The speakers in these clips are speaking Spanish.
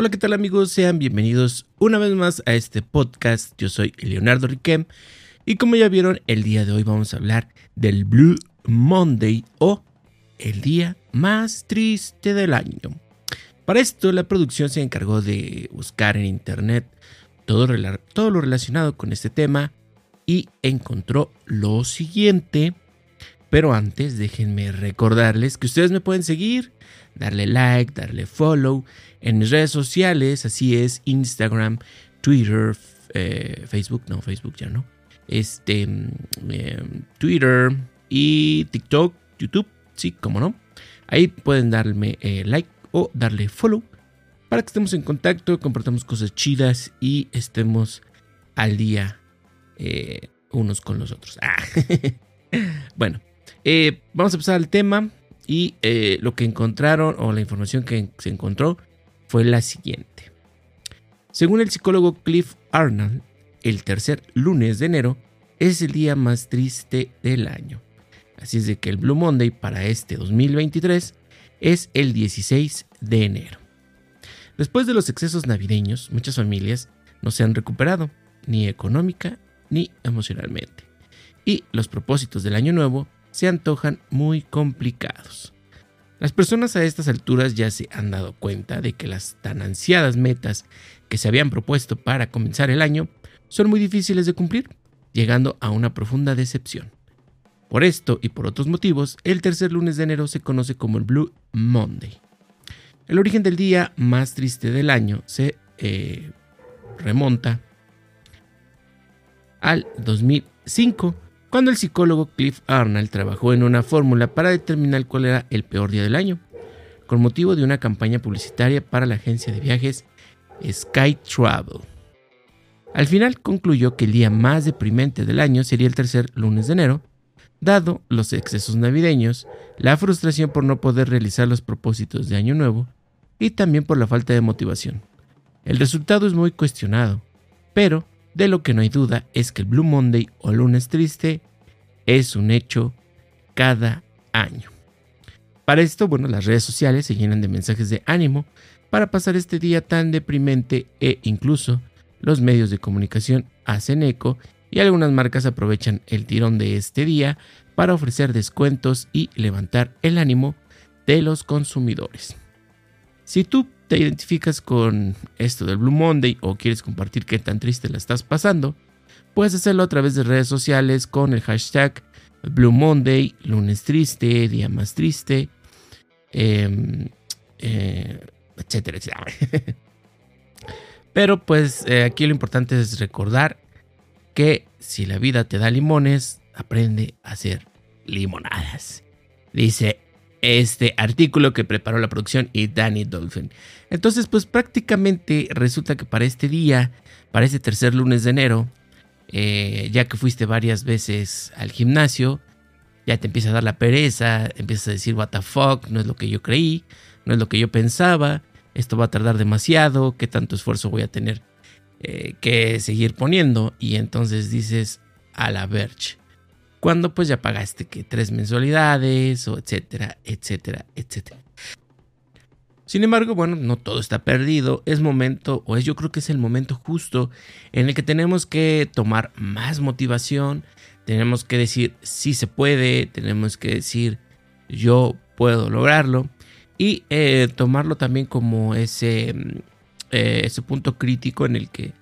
Hola, ¿qué tal amigos? Sean bienvenidos una vez más a este podcast. Yo soy Leonardo Riquem y como ya vieron, el día de hoy vamos a hablar del Blue Monday o el día más triste del año. Para esto, la producción se encargó de buscar en internet todo, todo lo relacionado con este tema y encontró lo siguiente. Pero antes, déjenme recordarles que ustedes me pueden seguir, darle like, darle follow en mis redes sociales, así es, Instagram, Twitter, eh, Facebook, no, Facebook ya no, este, em, Twitter y TikTok, YouTube, sí, como no. Ahí pueden darme eh, like o darle follow para que estemos en contacto, compartamos cosas chidas y estemos al día eh, unos con los otros. Ah, bueno, eh, vamos a empezar al tema y eh, lo que encontraron o la información que se encontró fue la siguiente. Según el psicólogo Cliff Arnold, el tercer lunes de enero es el día más triste del año. Así es de que el Blue Monday para este 2023 es el 16 de enero. Después de los excesos navideños, muchas familias no se han recuperado, ni económica ni emocionalmente. Y los propósitos del año nuevo se antojan muy complicados. Las personas a estas alturas ya se han dado cuenta de que las tan ansiadas metas que se habían propuesto para comenzar el año son muy difíciles de cumplir, llegando a una profunda decepción. Por esto y por otros motivos, el tercer lunes de enero se conoce como el Blue Monday. El origen del día más triste del año se eh, remonta al 2005 cuando el psicólogo Cliff Arnold trabajó en una fórmula para determinar cuál era el peor día del año, con motivo de una campaña publicitaria para la agencia de viajes Sky Travel. Al final concluyó que el día más deprimente del año sería el tercer lunes de enero, dado los excesos navideños, la frustración por no poder realizar los propósitos de Año Nuevo y también por la falta de motivación. El resultado es muy cuestionado, pero de lo que no hay duda es que el Blue Monday o lunes triste es un hecho cada año. Para esto, bueno, las redes sociales se llenan de mensajes de ánimo para pasar este día tan deprimente e incluso los medios de comunicación hacen eco y algunas marcas aprovechan el tirón de este día para ofrecer descuentos y levantar el ánimo de los consumidores. Si tú te identificas con esto del Blue Monday o quieres compartir qué tan triste la estás pasando, puedes hacerlo a través de redes sociales con el hashtag Blue Monday, lunes triste, día más triste, em, eh, etcétera, etcétera. Pero pues eh, aquí lo importante es recordar que si la vida te da limones, aprende a hacer limonadas. Dice este artículo que preparó la producción y Danny Dolphin. Entonces, pues prácticamente resulta que para este día, para este tercer lunes de enero, eh, ya que fuiste varias veces al gimnasio, ya te empieza a dar la pereza, empiezas a decir, what the fuck, no es lo que yo creí, no es lo que yo pensaba, esto va a tardar demasiado, qué tanto esfuerzo voy a tener eh, que seguir poniendo. Y entonces dices, a la verge cuando pues ya pagaste que tres mensualidades o etcétera, etcétera, etcétera. Sin embargo, bueno, no todo está perdido. Es momento, o es yo creo que es el momento justo en el que tenemos que tomar más motivación. Tenemos que decir si se puede. Tenemos que decir yo puedo lograrlo. Y eh, tomarlo también como ese, eh, ese punto crítico en el que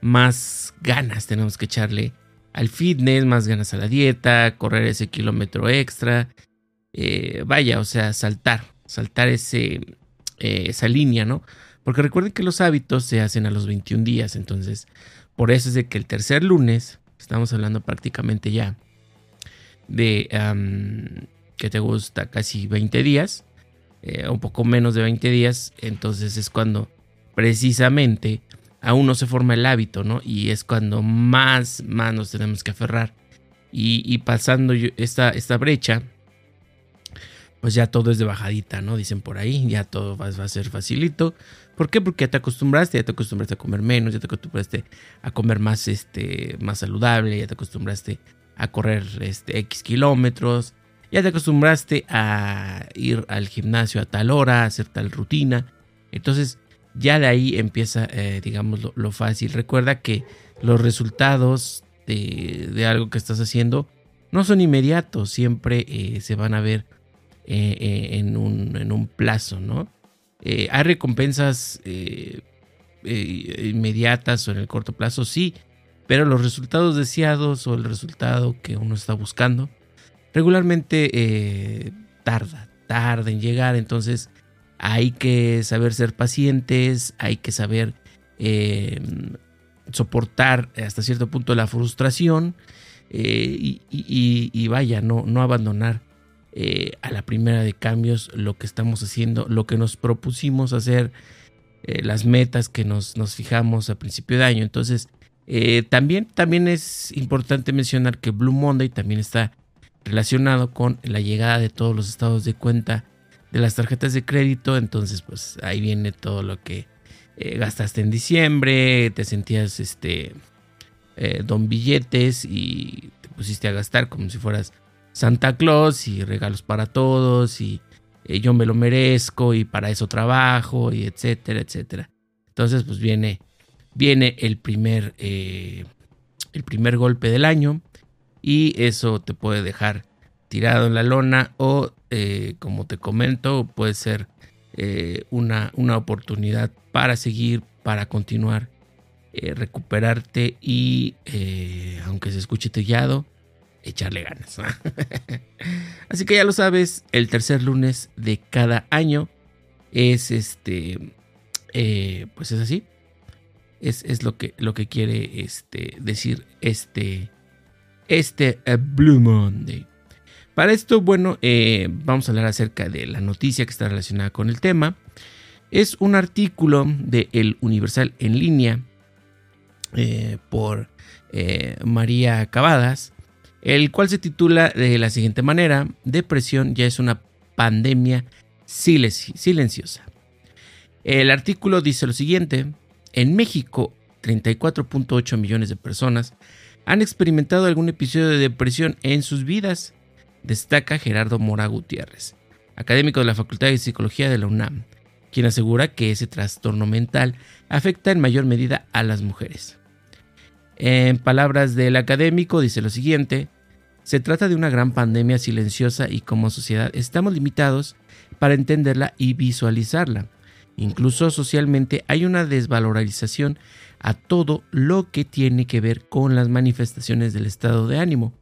más ganas tenemos que echarle al fitness, más ganas a la dieta, correr ese kilómetro extra. Eh, vaya, o sea, saltar, saltar ese, eh, esa línea, ¿no? Porque recuerden que los hábitos se hacen a los 21 días, entonces por eso es de que el tercer lunes, estamos hablando prácticamente ya de que te gusta casi 20 días, eh, un poco menos de 20 días, entonces es cuando precisamente aún no se forma el hábito, ¿no? Y es cuando más, más nos tenemos que aferrar. Y, pasando esta, esta brecha, pues ya todo es de bajadita, ¿no? Dicen por ahí, ya todo va, a ser facilito. ¿Por qué? Porque ya te acostumbraste, ya te acostumbraste a comer menos, ya te acostumbraste a comer más, este, más saludable, ya te acostumbraste a correr este, X kilómetros, ya te acostumbraste a ir al gimnasio a tal hora, a hacer tal rutina. Entonces, ya de ahí empieza, eh, digamos, lo, fácil. Recuerda que los resultados de, algo que estás haciendo no son inmediatos, siempre eh, se van a ver eh, en, un, en, un, plazo, ¿no? hay recompensas inmediatas o en el corto plazo, sí, pero los resultados deseados o el resultado que uno está buscando regularmente tarda, tarda en llegar, entonces hay que saber ser pacientes, hay que saber eh, soportar hasta cierto punto la frustración eh, y, vaya, no, no abandonar eh, a la primera de cambios lo que estamos haciendo, lo que nos propusimos hacer, las metas que nos, nos, fijamos a principio de año. Entonces, también, también es importante mencionar que Blue Monday también está relacionado con la llegada de todos los estados de cuenta de las tarjetas de crédito. Entonces, pues ahí viene todo lo que eh, gastaste en diciembre, te sentías este eh, don billetes y te pusiste a gastar como si fueras Santa Claus y regalos para todos y eh, yo me lo merezco y para eso trabajo y etcétera, etcétera. Entonces, pues viene, viene el primer, el primer golpe del año y eso te puede dejar tirado en la lona o eh, como te comento puede ser eh, una, una, oportunidad para seguir, para continuar, eh, recuperarte y aunque se escuche trillado, echarle ganas. Así que ya lo sabes, el tercer lunes de cada año es este, pues es así. Es, es, lo, que, lo que quiere este, decir este, este Blue Monday. Para esto, bueno, eh, vamos a hablar acerca de la noticia que está relacionada con el tema. Es un artículo de El Universal en línea eh, por eh, María Cavadas, el cual se titula de la siguiente manera, Depresión ya es una pandemia silenciosa. El artículo dice lo siguiente, en México 34.8 millones de personas han experimentado algún episodio de depresión en sus vidas destaca Gerardo Mora Gutiérrez, académico de la Facultad de Psicología de la UNAM, quien asegura que ese trastorno mental afecta en mayor medida a las mujeres. En palabras del académico dice lo siguiente, se trata de una gran pandemia silenciosa y como sociedad estamos limitados para entenderla y visualizarla. Incluso socialmente hay una desvalorización a todo lo que tiene que ver con las manifestaciones del estado de ánimo,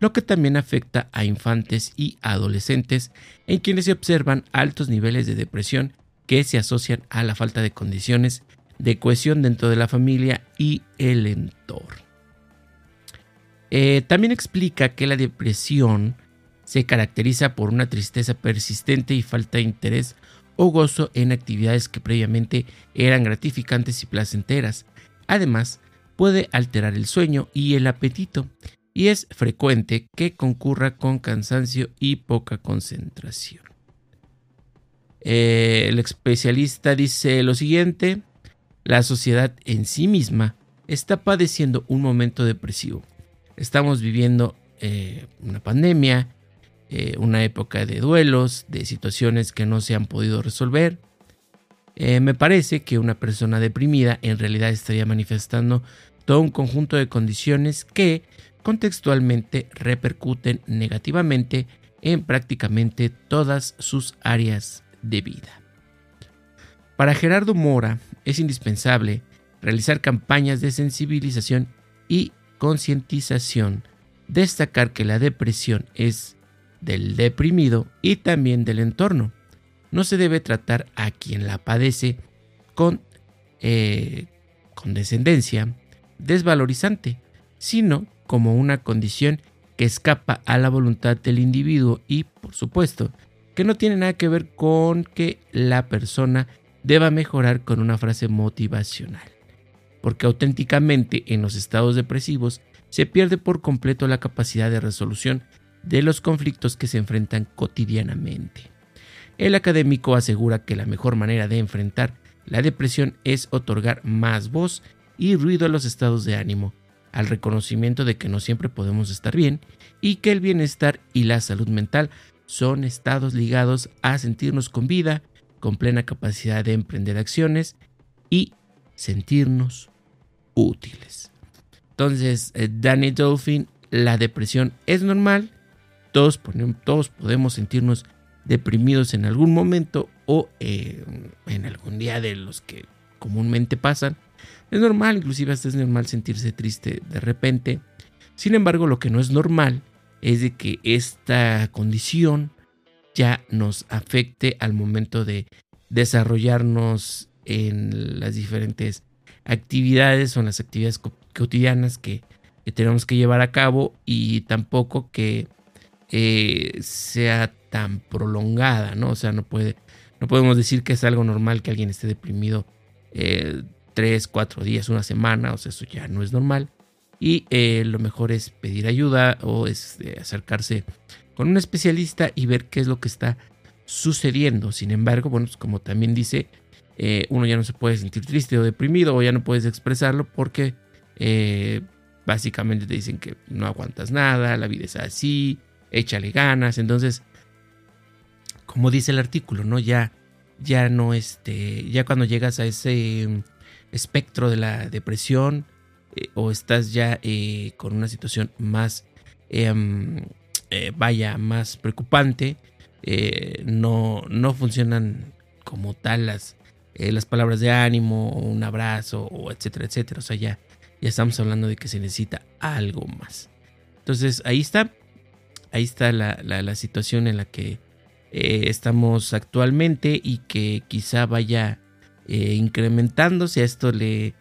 lo que también afecta a infantes y adolescentes en quienes se observan altos niveles de depresión que se asocian a la falta de condiciones de cohesión dentro de la familia y el entorno. Eh, también explica que la depresión se caracteriza por una tristeza persistente y falta de interés o gozo en actividades que previamente eran gratificantes y placenteras. Además, puede alterar el sueño y el apetito, y es frecuente que concurra con cansancio y poca concentración. Eh, el especialista dice lo siguiente, la sociedad en sí misma está padeciendo un momento depresivo. Estamos viviendo eh, una pandemia, eh, una época de duelos, de situaciones que no se han podido resolver. me parece que una persona deprimida en realidad estaría manifestando todo un conjunto de condiciones que contextualmente repercuten negativamente en prácticamente todas sus áreas de vida. Para Gerardo Mora es indispensable realizar campañas de sensibilización y concientización, destacar que la depresión es del deprimido y también del entorno. No se debe tratar a quien la padece con eh, condescendencia desvalorizante, sino como una condición que escapa a la voluntad del individuo y, por supuesto, que no tiene nada que ver con que la persona deba mejorar con una frase motivacional. Porque auténticamente en los estados depresivos se pierde por completo la capacidad de resolución de los conflictos que se enfrentan cotidianamente. El académico asegura que la mejor manera de enfrentar la depresión es otorgar más voz y ruido a los estados de ánimo, al reconocimiento de que no siempre podemos estar bien y que el bienestar y la salud mental son estados ligados a sentirnos con vida, con plena capacidad de emprender acciones y sentirnos útiles. Entonces, eh, Danny Dolphin, la depresión es normal. Todos, todos podemos sentirnos deprimidos en algún momento o eh, en algún día de los que comúnmente pasan. Es normal, inclusive hasta es normal sentirse triste de repente. Sin embargo, lo que no es normal es de que esta condición ya nos afecte al momento de desarrollarnos en las diferentes actividades o en las actividades cotidianas que, tenemos que llevar a cabo y tampoco que eh, sea tan prolongada, ¿no? O sea, no puede, no podemos decir que es algo normal que alguien esté deprimido eh, tres, cuatro días, una semana, o sea, eso ya no es normal. Y eh, lo mejor es pedir ayuda o es acercarse con un especialista y ver qué es lo que está sucediendo. Sin embargo, bueno, pues como también dice, eh, uno ya no se puede sentir triste o deprimido o ya no puedes expresarlo porque eh, básicamente te dicen que no aguantas nada, la vida es así, échale ganas. Entonces, como dice el artículo, ¿no? Ya, ya no, este, ya cuando llegas a ese espectro de la depresión eh, o estás ya con una situación más, em, vaya, más preocupante, eh, no, no funcionan como tal las, eh, las palabras de ánimo, o un abrazo, o etcétera, etcétera. O sea, ya, ya estamos hablando de que se necesita algo más. Entonces, ahí está. Ahí está la, situación en la que eh, estamos actualmente y que quizá vaya incrementándose. A esto le,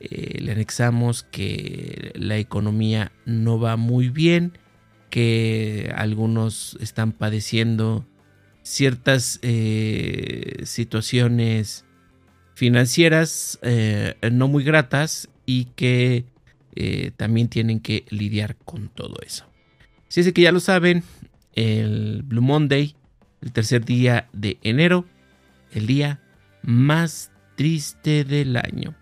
le anexamos que la economía no va muy bien que algunos están padeciendo ciertas eh, situaciones financieras eh, no muy gratas y que eh, también tienen que lidiar con todo eso. Si es que ya lo saben, el Blue Monday, el tercer día de enero, el día más triste del año.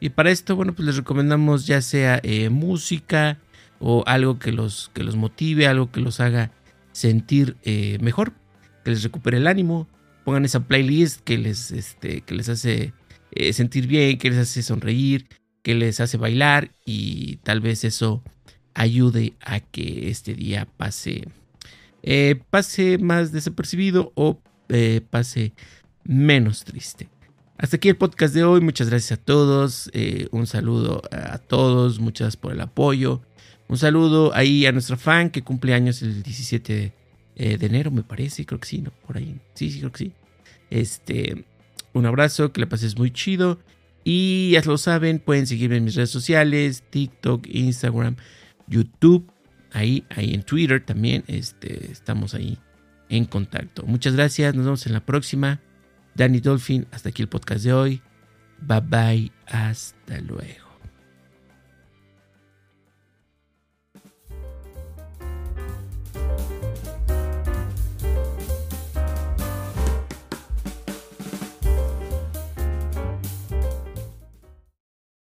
Y para esto, bueno, pues les recomendamos ya sea música, o algo que los, que los motive, algo que los haga sentir eh, mejor, que les recupere el ánimo. Pongan esa playlist que les, este, que les hace eh, sentir bien, que les hace sonreír, que les hace bailar y tal vez eso ayude a que este día pase, eh, pase más desapercibido o pase menos triste. Hasta aquí el podcast de hoy. Muchas gracias a todos. un saludo a todos. Muchas gracias por el apoyo. Un saludo ahí a nuestro fan que cumple años el 17 eh, de enero, me parece, creo que sí, ¿no? Por ahí. Sí, sí, creo que sí. Este, un abrazo, que le pases muy chido. Y ya lo saben, pueden seguirme en mis redes sociales, TikTok, Instagram, YouTube, ahí, ahí en Twitter también. Este, estamos ahí en contacto. Muchas gracias, nos vemos en la próxima. Danny Dolphin, hasta aquí el podcast de hoy. Bye bye, hasta luego.